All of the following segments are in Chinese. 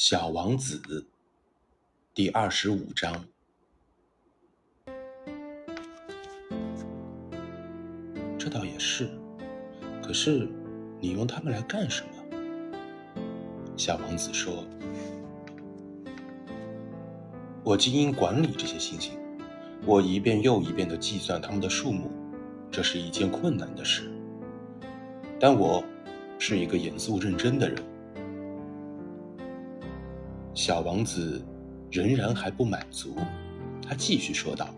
小王子第二十五章。这倒也是，可是你用它们来干什么？小王子说：“我经营管理这些星星，我一遍又一遍的计算它们的数目，这是一件困难的事。但我是一个严肃认真的人。”小王子仍然还不满足，他继续说道：“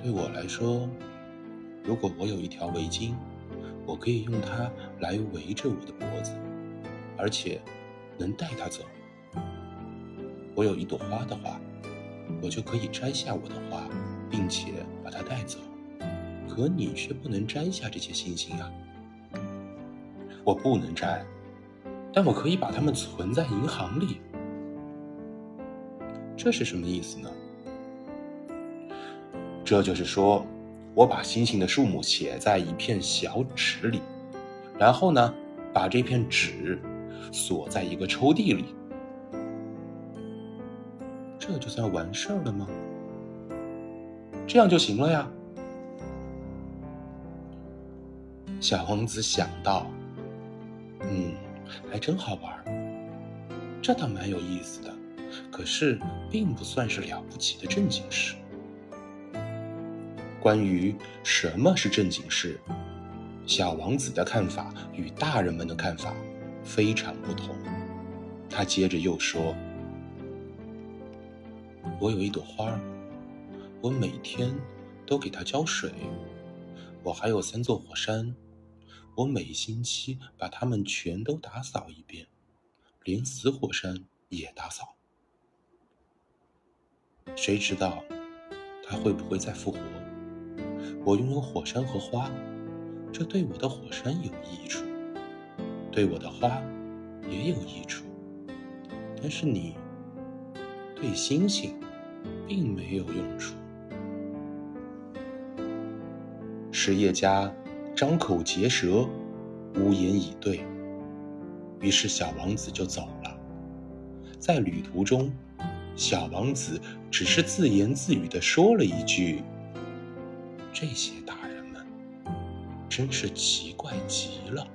对我来说，如果我有一条围巾，我可以用它来围着我的脖子，而且能带它走。我有一朵花的话，我就可以摘下我的花，并且把它带走。可你却不能摘下这些星星啊！我不能摘。”但我可以把它们存在银行里，这是什么意思呢？这就是说，我把星星的数目写在一片小纸里，然后呢，把这片纸锁在一个抽屉里，这就算完事儿了吗？这样就行了呀。小王子想到，嗯。还真好玩，这倒蛮有意思的，可是并不算是了不起的正经事。关于什么是正经事，小王子的看法与大人们的看法非常不同。他接着又说：“我有一朵花，我每天都给它浇水。我还有三座火山。”我每星期把它们全都打扫一遍，连死火山也打扫。谁知道它会不会再复活？我拥有火山和花，这对我的火山有益处，对我的花也有益处。但是你对星星并没有用处。实业家。张口结舌，无言以对。于是小王子就走了。在旅途中，小王子只是自言自语的说了一句：“这些大人们真是奇怪极了。”